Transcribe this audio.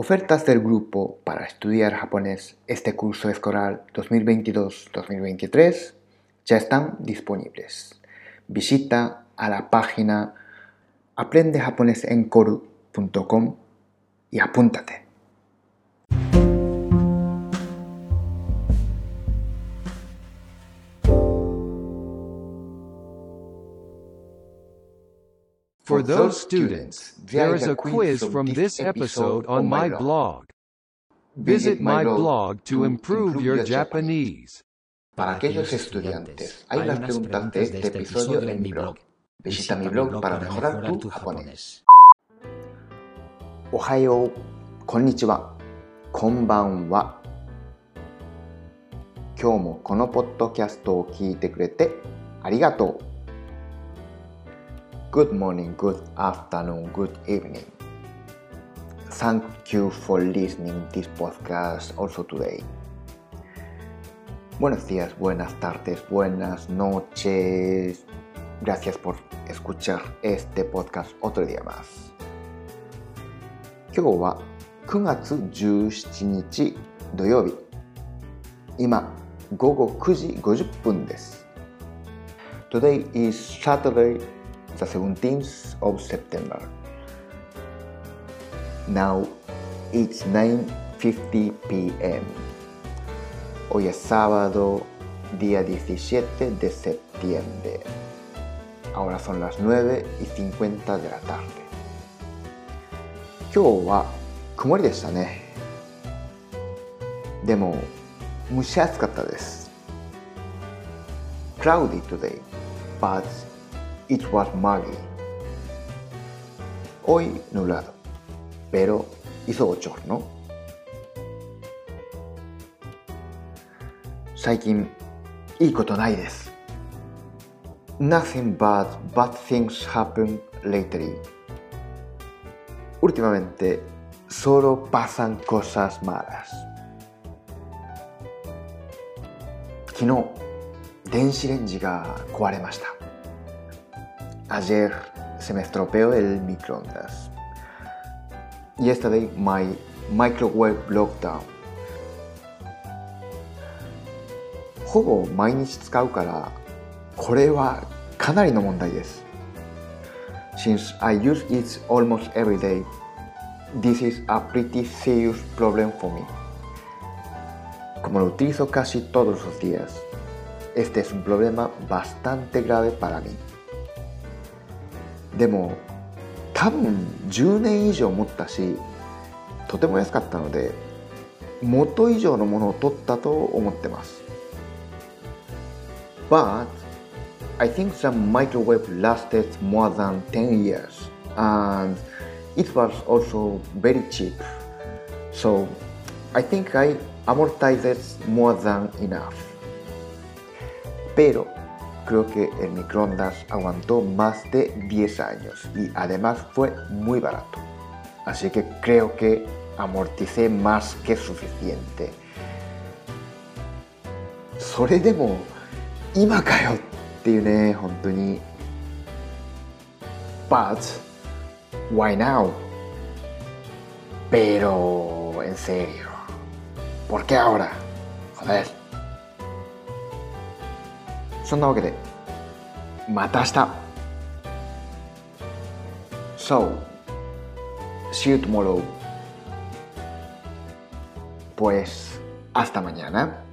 Ofertas del grupo para estudiar japonés este curso escolar 2022-2023 ya están disponibles. Visita a la página aprendejaponesencoru.com y apúntate. For those students, there is a quiz from this episode on my blog. Visit my blog to improve your Japanese. Para aquellos estudiantes, hay unas preguntas de este episodio en mi blog. Visita mi blog para mejorar tu japonés. おはよう、こんにちは、こんばんは。今日もこのポッドキャストを聞いてくれてありがとう。Good morning, good afternoon, good evening. Thank you for listening this podcast also today. Buenos días, buenas tardes, buenas noches. Gracias por escuchar este podcast otro día más. 今日は9月17日土曜日。今、午後9時50分です。Today is Saturday, the 17th of September. Now it's 9.50 p.m. Hoy es sábado, día 17 de septiembre. Ahora son las 9 y 50 de la tarde. 今日は曇りでしたね。でも蒸し暑かったです。Cloudy today, but it was muggy. Hoy nublado, pero hizo bochorno. 最近いいことないです。Nothing but bad things happen lately. Últimamente solo pasan cosas malas. 昨日電子レンジが壊れました。Ayer se me estropeó el microondas. Yesterday my microwave broke down. ほぼ毎日使うからこれはかなりの問題です。Since I use it almost every day, this is a pretty serious problem for me. Como lo utilizo casi todos los días, este es un problema bastante grave para mí. でも多分10年以上持ったしとても安かったので元以上のものを取ったと思ってます But I think the microwave lasted more than 10 years and it was also very cheap so I think I amortized more than enough pero creo que el microondas aguantó más de 10 años y además fue muy barato. Así que creo que amorticé más que suficiente. それでも今かよっていうね、本当に。But why now? Pero en serio, ¿por qué ahora? Joder. そんなわけで、また明日 So, see you tomorrow. Pues, hasta mañana.